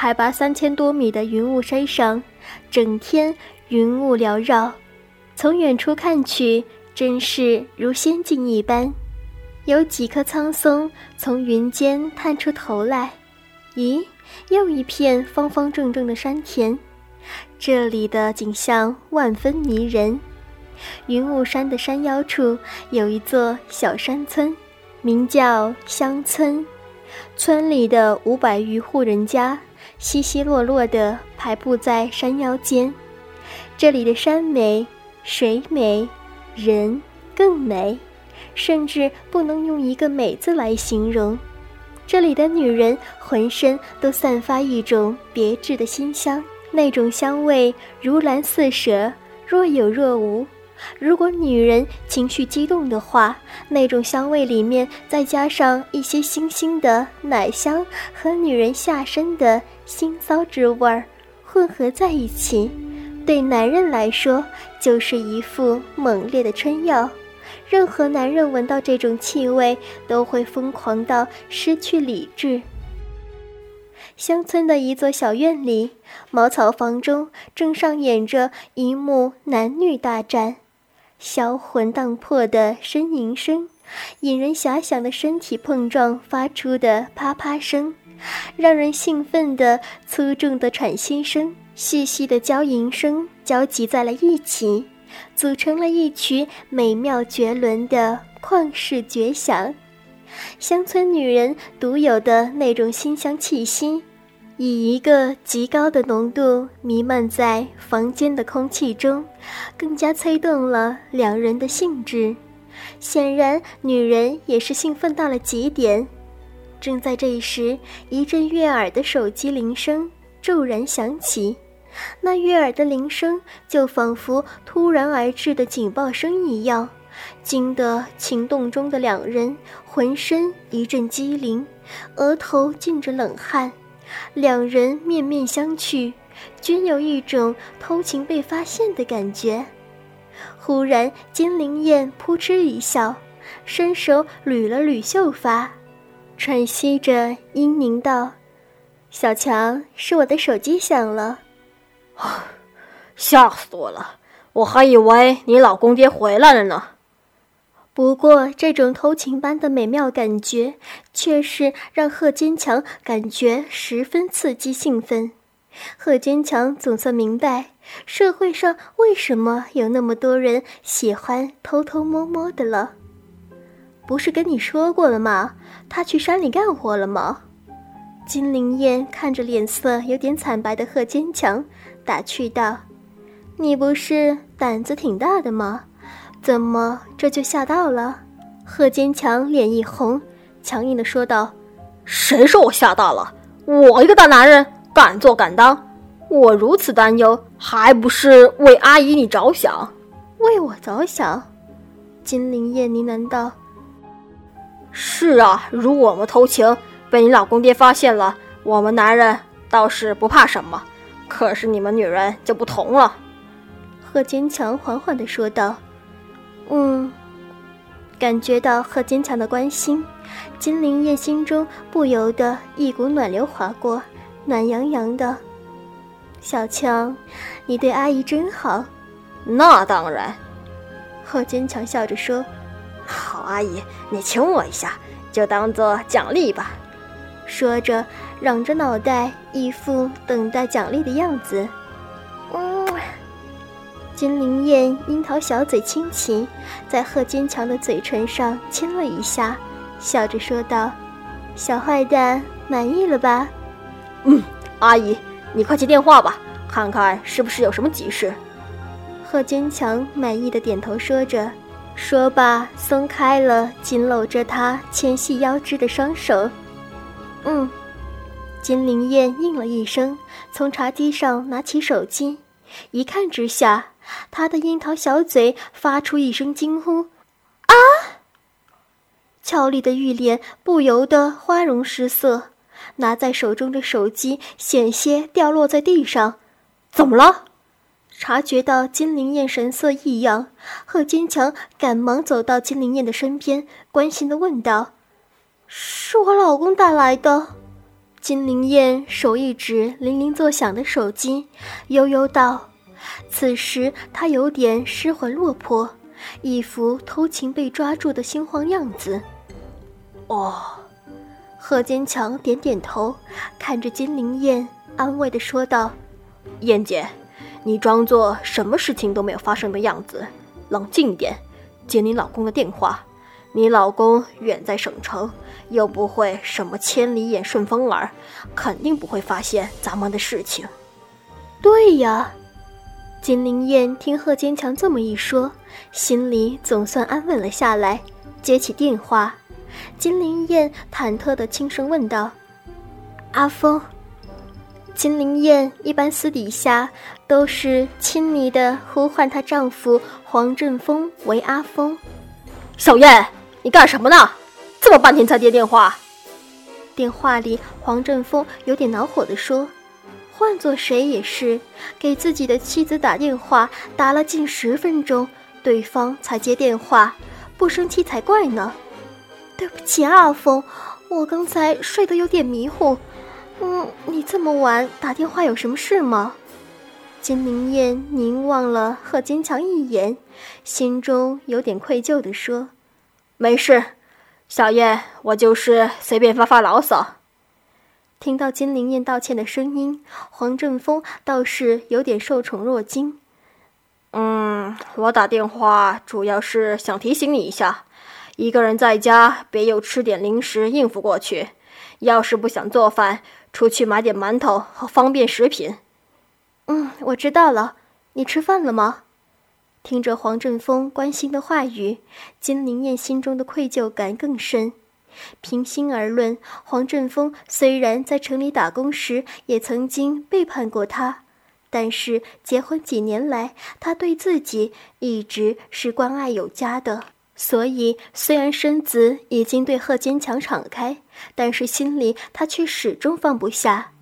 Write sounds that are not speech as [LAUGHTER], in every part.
海拔三千多米的云雾山上，整天云雾缭绕，从远处看去，真是如仙境一般。有几棵苍松从云间探出头来，咦，又一片方方正正的山田，这里的景象万分迷人。云雾山的山腰处有一座小山村，名叫乡村，村里的五百余户人家。稀稀落落地排布在山腰间，这里的山美，水美，人更美，甚至不能用一个“美”字来形容。这里的女人浑身都散发一种别致的馨香，那种香味如兰似麝，若有若无。如果女人情绪激动的话，那种香味里面再加上一些腥腥的奶香和女人下身的腥臊之味儿混合在一起，对男人来说就是一副猛烈的春药。任何男人闻到这种气味都会疯狂到失去理智。乡村的一座小院里，茅草房中正上演着一幕男女大战。销魂荡魄的呻吟声，引人遐想的身体碰撞发出的啪啪声，让人兴奋的粗重的喘息声，细细的娇吟声交集在了一起，组成了一曲美妙绝伦的旷世绝响。乡村女人独有的那种馨香气息。以一个极高的浓度弥漫在房间的空气中，更加催动了两人的兴致。显然，女人也是兴奋到了极点。正在这时，一阵悦耳的手机铃声骤然响起，那悦耳的铃声就仿佛突然而至的警报声一样，惊得情动中的两人浑身一阵激灵，额头浸着冷汗。两人面面相觑，均有一种偷情被发现的感觉。忽然，金灵燕扑哧一笑，伸手捋了捋秀发，喘息着嘤咛道：“小强，是我的手机响了。”啊，吓死我了！我还以为你老公爹回来了呢。不过，这种偷情般的美妙感觉，却是让贺坚强感觉十分刺激兴奋。贺坚强总算明白，社会上为什么有那么多人喜欢偷偷摸摸的了。不是跟你说过了吗？他去山里干活了吗？金灵燕看着脸色有点惨白的贺坚强，打趣道：“你不是胆子挺大的吗？”怎么这就吓到了？贺坚强脸一红，强硬的说道：“谁说我吓大了？我一个大男人，敢做敢当。我如此担忧，还不是为阿姨你着想？为我着想？”金灵燕呢喃道：“是啊，如果我们偷情被你老公爹发现了，我们男人倒是不怕什么，可是你们女人就不同了。”贺坚强缓缓的说道。嗯，感觉到贺坚强的关心，金灵燕心中不由得一股暖流划过，暖洋洋的。小强，你对阿姨真好。那当然。贺坚强笑着说：“好阿姨，你亲我一下，就当做奖励吧。”说着，仰着脑袋，一副等待奖励的样子。嗯金灵燕樱桃小嘴轻启，在贺坚强的嘴唇上亲了一下，笑着说道：“小坏蛋，满意了吧？”“嗯，阿姨，你快接电话吧，看看是不是有什么急事。”贺坚强满意的点头说着，说罢松开了紧搂着他纤细腰肢的双手。“嗯。”金灵燕应了一声，从茶几上拿起手机。一看之下，她的樱桃小嘴发出一声惊呼：“啊！”俏丽的玉脸不由得花容失色，拿在手中的手机险些掉落在地上。怎么了？察觉到金灵燕神色异样，贺坚强赶忙走到金灵燕的身边，关心的问道：“是我老公带来的。”金灵燕手一指铃铃作响的手机，悠悠道：“此时他有点失魂落魄，一副偷情被抓住的心慌样子。”哦，贺坚强点点头，看着金灵燕，安慰的说道：“燕姐。”你装作什么事情都没有发生的样子，冷静点，接你老公的电话。你老公远在省城，又不会什么千里眼顺风耳，肯定不会发现咱们的事情。对呀，金灵燕听贺坚强这么一说，心里总算安稳了下来，接起电话。金灵燕忐忑的轻声问道：“阿峰。”金灵燕一般私底下都是亲昵的呼唤她丈夫黄振峰为阿峰。小燕，你干什么呢？这么半天才接电话。电话里，黄振峰有点恼火的说：“换做谁也是，给自己的妻子打电话，打了近十分钟，对方才接电话，不生气才怪呢。”对不起，阿峰，我刚才睡得有点迷糊。嗯，你这么晚打电话有什么事吗？金明燕凝望了贺坚强一眼，心中有点愧疚地说：“没事，小燕，我就是随便发发牢骚。”听到金灵燕道歉的声音，黄振峰倒是有点受宠若惊。嗯，我打电话主要是想提醒你一下，一个人在家别又吃点零食应付过去，要是不想做饭。出去买点馒头和方便食品。嗯，我知道了。你吃饭了吗？听着黄振峰关心的话语，金灵燕心中的愧疚感更深。平心而论，黄振峰虽然在城里打工时也曾经背叛过她，但是结婚几年来，他对自己一直是关爱有加的。所以，虽然身子已经对贺坚强敞开，但是心里他却始终放不下。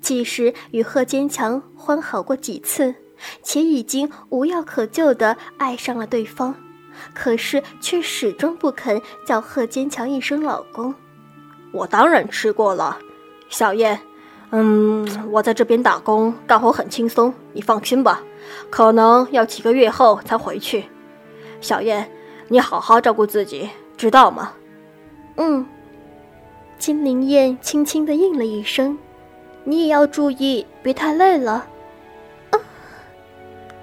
即使与贺坚强欢好过几次，且已经无药可救的爱上了对方，可是却始终不肯叫贺坚强一声老公。我当然吃过了，小燕。嗯，我在这边打工，干活很轻松，你放心吧。可能要几个月后才回去，小燕。你好好照顾自己，知道吗？嗯。金灵燕轻轻的应了一声：“你也要注意，别太累了。”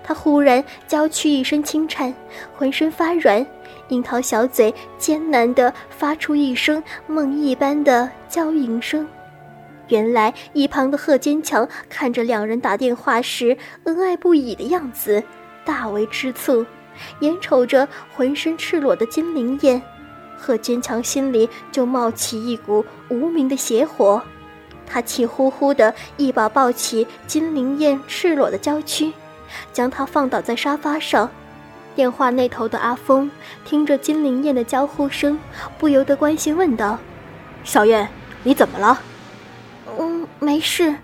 他！忽然娇躯一声轻颤，浑身发软，樱桃小嘴艰难地发出一声梦一般的娇吟声。原来一旁的贺坚强看着两人打电话时恩爱不已的样子，大为吃醋。眼瞅着浑身赤裸的金灵燕，贺坚强心里就冒起一股无名的邪火。他气呼呼地一把抱起金灵燕赤裸的娇躯，将她放倒在沙发上。电话那头的阿峰听着金灵燕的娇呼声，不由得关心问道：“小燕，你怎么了？”“嗯，没事。”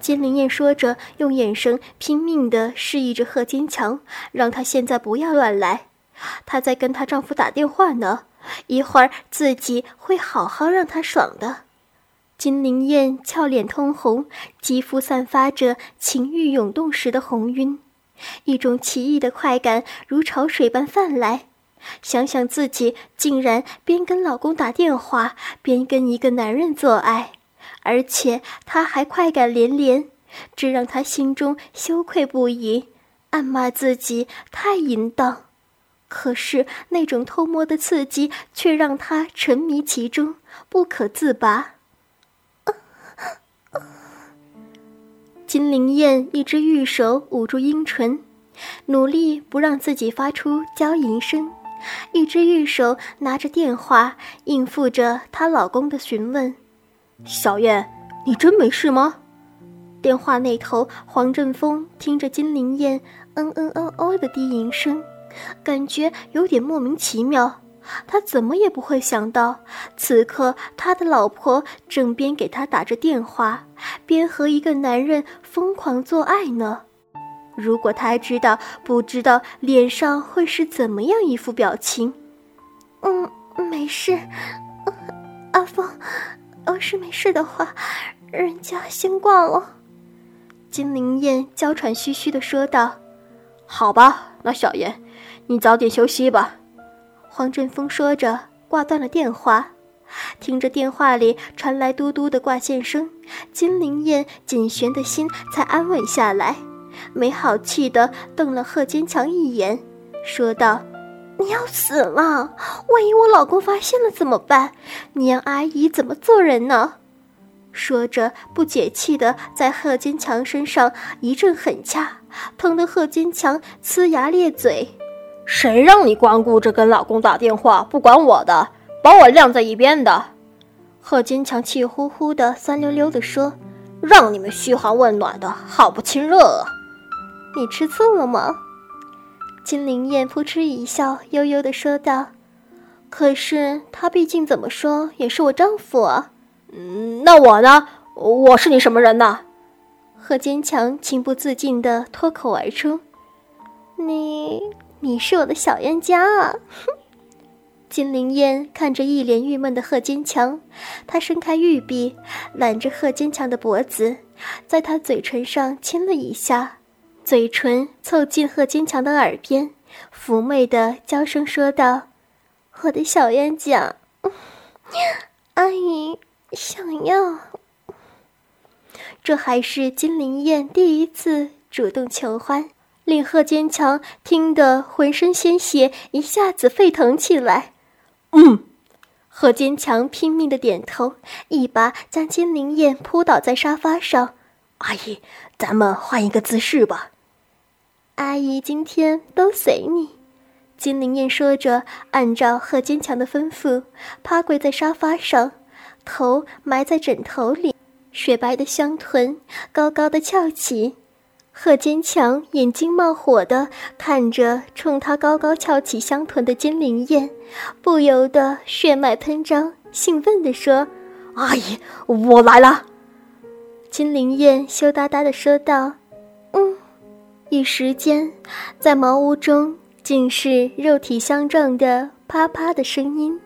金灵燕说着，用眼神拼命地示意着贺坚强，让他现在不要乱来。她在跟她丈夫打电话呢，一会儿自己会好好让他爽的。金灵燕俏脸通红，肌肤散发着情欲涌动时的红晕，一种奇异的快感如潮水般泛来。想想自己竟然边跟老公打电话，边跟一个男人做爱。而且他还快感连连，这让他心中羞愧不已，暗骂自己太淫荡。可是那种偷摸的刺激却让他沉迷其中，不可自拔。金灵燕一只玉手捂住阴唇，努力不让自己发出娇吟声；一只玉手拿着电话，应付着她老公的询问。小燕，你真没事吗？电话那头，黄振峰听着金灵燕嗯嗯哦哦的低吟声，感觉有点莫名其妙。他怎么也不会想到，此刻他的老婆正边给他打着电话，边和一个男人疯狂做爱呢。如果他知道，不知道脸上会是怎么样一副表情。嗯，没事，阿峰，要是没事的话，人家先挂了。金灵燕娇喘吁吁地说道：“好吧，那小燕，你早点休息吧。”黄振峰说着挂断了电话，听着电话里传来嘟嘟的挂线声，金灵燕紧悬的心才安稳下来。没好气地瞪了贺坚强一眼，说道：“你要死了！万一我老公发现了怎么办？你让阿姨怎么做人呢？”说着，不解气地在贺坚强身上一阵狠掐，疼得贺坚强呲牙咧嘴。“谁让你光顾着跟老公打电话，不管我的，把我晾在一边的？”贺坚强气呼呼的、酸溜溜的说：“让你们嘘寒问暖的好不亲热啊！”你吃醋了吗？金灵燕扑哧一笑，悠悠的说道：“可是他毕竟怎么说也是我丈夫啊。”“嗯，那我呢？我是你什么人呢？”贺坚强情不自禁的脱口而出：“你，你是我的小冤家啊！” [LAUGHS] 金灵燕看着一脸郁闷的贺坚强，她伸开玉臂揽着贺坚强的脖子，在他嘴唇上亲了一下。嘴唇凑近贺坚强的耳边，妩媚的娇声说道：“我的小冤家，[LAUGHS] 阿姨想要。”这还是金灵燕第一次主动求欢，令贺坚强听得浑身鲜血一下子沸腾起来。嗯，贺坚强拼命的点头，一把将金灵燕扑倒在沙发上。阿姨，咱们换一个姿势吧。阿姨今天都随你，金灵燕说着，按照贺坚强的吩咐，趴跪在沙发上，头埋在枕头里，雪白的香臀高高的翘起。贺坚强眼睛冒火的看着冲他高高翘起香臀的金灵燕，不由得血脉喷张，兴奋地说：“阿姨，我来了。”金灵燕羞答答地说道：“嗯。”一时间，在茅屋中竟是肉体相撞的啪啪的声音，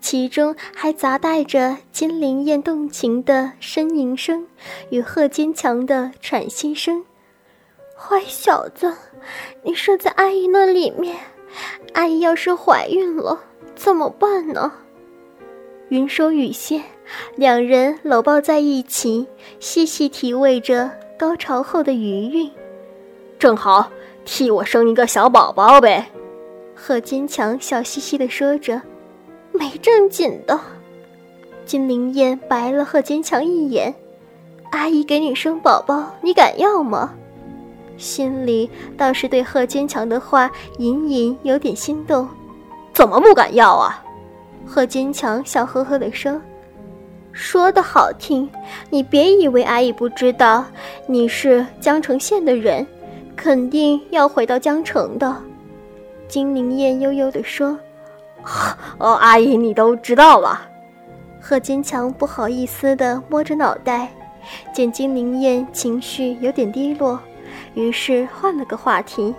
其中还杂带着金灵燕动情的呻吟声与贺坚强的喘息声。坏小子，你射在阿姨那里面，阿姨要是怀孕了怎么办呢？云收雨歇，两人搂抱在一起，细细体味着高潮后的余韵。正好替我生一个小宝宝呗，贺坚强笑嘻嘻地说着。没正经的，金灵燕白了贺坚强一眼。阿姨给你生宝宝，你敢要吗？心里倒是对贺坚强的话隐隐有点心动。怎么不敢要啊？贺坚强笑呵呵地说。说的好听，你别以为阿姨不知道，你是江城县的人。肯定要回到江城的，金灵燕悠悠地说：“ [LAUGHS] 哦，阿姨，你都知道了。”贺坚强不好意思地摸着脑袋，见金灵燕情绪有点低落，于是换了个话题：“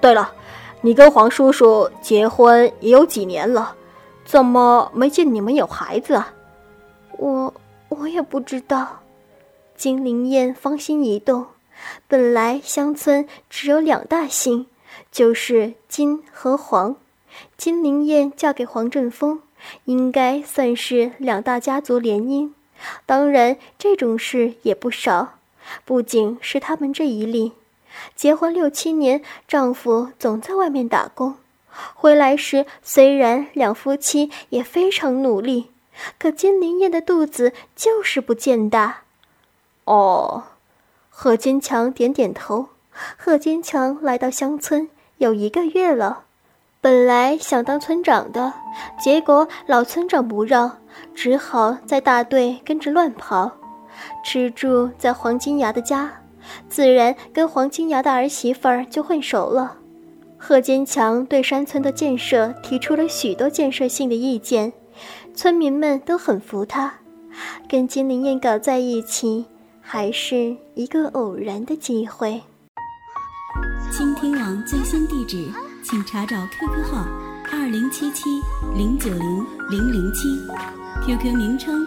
对了，你跟黄叔叔结婚也有几年了，怎么没见你们有孩子啊？”“我我也不知道。”金灵燕芳心一动。本来乡村只有两大姓，就是金和黄。金灵燕嫁给黄振峰，应该算是两大家族联姻。当然，这种事也不少。不仅是他们这一例，结婚六七年，丈夫总在外面打工，回来时虽然两夫妻也非常努力，可金灵燕的肚子就是不见大。哦。贺坚强点点头。贺坚强来到乡村有一个月了，本来想当村长的，结果老村长不让，只好在大队跟着乱跑。吃住在黄金牙的家，自然跟黄金牙的儿媳妇儿就混熟了。贺坚强对山村的建设提出了许多建设性的意见，村民们都很服他。跟金灵燕搞在一起，还是一个偶然的机会。倾听网最新地址，请查找 QQ 号二零七七零九零零零七，QQ 名称